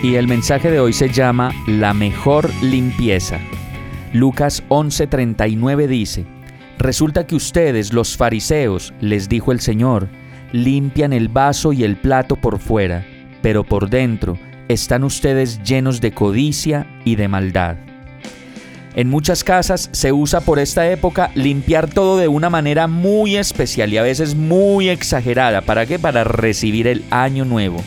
Y el mensaje de hoy se llama La mejor limpieza. Lucas 11:39 dice, Resulta que ustedes, los fariseos, les dijo el Señor, limpian el vaso y el plato por fuera, pero por dentro están ustedes llenos de codicia y de maldad. En muchas casas se usa por esta época limpiar todo de una manera muy especial y a veces muy exagerada. ¿Para qué? Para recibir el año nuevo.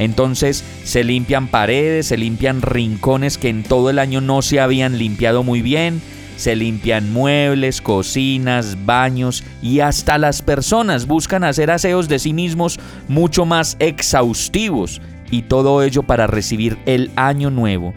Entonces se limpian paredes, se limpian rincones que en todo el año no se habían limpiado muy bien, se limpian muebles, cocinas, baños y hasta las personas buscan hacer aseos de sí mismos mucho más exhaustivos y todo ello para recibir el año nuevo.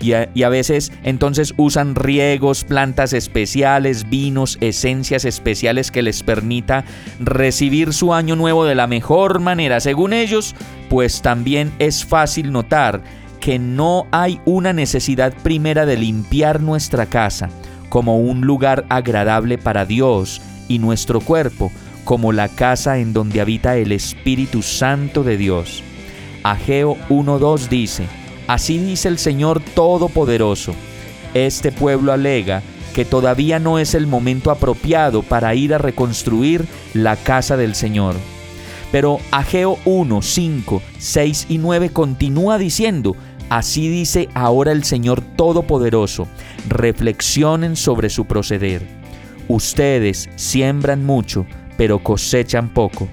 Y a, veces entonces usan riegos, plantas especiales, vinos, esencias especiales que les permita recibir su año nuevo de la mejor manera. Según ellos, pues también es fácil notar que no hay una necesidad primera de limpiar nuestra casa como un lugar agradable para Dios y nuestro cuerpo como la casa en donde habita el Espíritu Santo de Dios. Ageo 1.2 dice, Así dice el Señor Todopoderoso, este pueblo alega que todavía no es el momento apropiado para ir a reconstruir la casa del Señor. Pero Ageo 1, 5, 6 y 9 continúa diciendo, Así dice ahora el Señor Todopoderoso, reflexionen sobre su proceder. Ustedes siembran mucho, pero cosechan poco.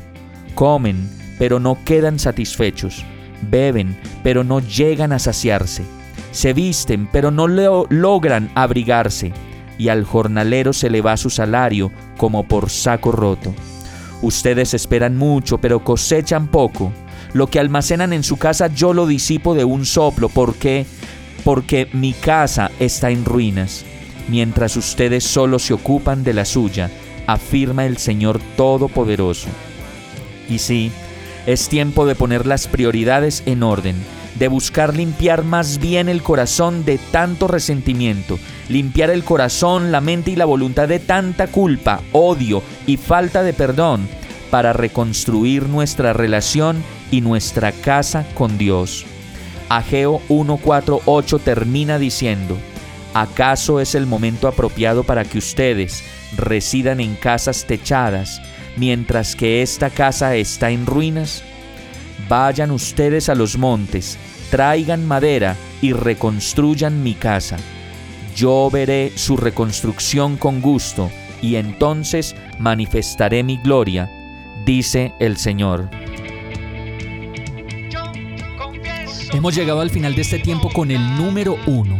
Comen, pero no quedan satisfechos. Beben, pero no llegan a saciarse. Se visten, pero no logran abrigarse. Y al jornalero se le va su salario como por saco roto. Ustedes esperan mucho, pero cosechan poco lo que almacenan en su casa yo lo disipo de un soplo. ¿Por qué? Porque mi casa está en ruinas, mientras ustedes solo se ocupan de la suya, afirma el Señor Todopoderoso. Y sí, es tiempo de poner las prioridades en orden, de buscar limpiar más bien el corazón de tanto resentimiento, limpiar el corazón, la mente y la voluntad de tanta culpa, odio y falta de perdón, para reconstruir nuestra relación y nuestra casa con Dios. Ageo 148 termina diciendo, ¿acaso es el momento apropiado para que ustedes residan en casas techadas mientras que esta casa está en ruinas? Vayan ustedes a los montes, traigan madera y reconstruyan mi casa. Yo veré su reconstrucción con gusto y entonces manifestaré mi gloria dice el Señor. Hemos llegado al final de este tiempo con el número uno.